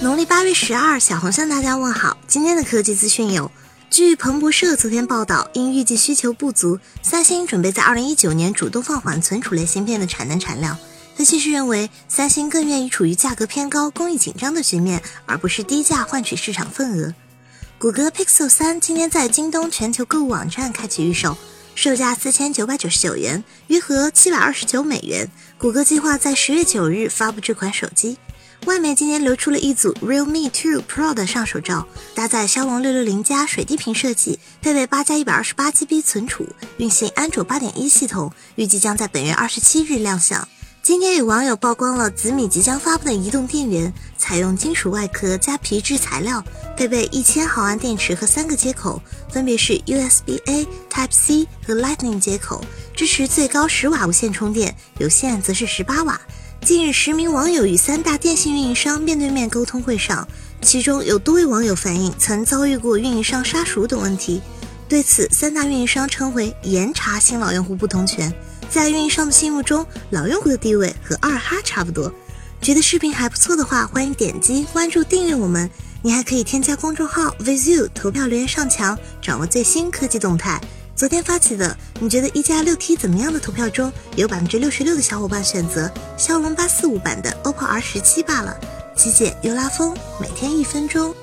农历八月十二，小红向大家问好。今天的科技资讯有：据彭博社昨天报道，因预计需求不足，三星准备在二零一九年主动放缓存储类芯片的产能产量。分析师认为，三星更愿意处于价格偏高、工艺紧张的局面，而不是低价换取市场份额。谷歌 Pixel 三今天在京东全球购物网站开启预售。售价四千九百九十九元，约合七百二十九美元。谷歌计划在十月九日发布这款手机。外媒今天流出了一组 Realme 2 Pro 的上手照，搭载骁龙六六零加水滴屏设计，配备八加一百二十八 GB 存储，运行安卓八点一系统，预计将在本月二十七日亮相。今天有网友曝光了紫米即将发布的移动电源，采用金属外壳加皮质材料，配备一千毫安电池和三个接口，分别是 USB-A、Type-C 和 Lightning 接口，支持最高十瓦无线充电，有线则是十八瓦。近日，十名网友与三大电信运营商面对面沟通会上，其中有多位网友反映曾遭遇过运营商杀熟等问题，对此，三大运营商称为严查新老用户不同权。在运营商的心目中，老用户的地位和二哈差不多。觉得视频还不错的话，欢迎点击关注订阅我们。你还可以添加公众号 visu 投票留言上墙，掌握最新科技动态。昨天发起的，你觉得一加六 T 怎么样的投票中，有百分之六十六的小伙伴选择骁龙八四五版的 OPPO R 十七罢了。极简又拉风，每天一分钟。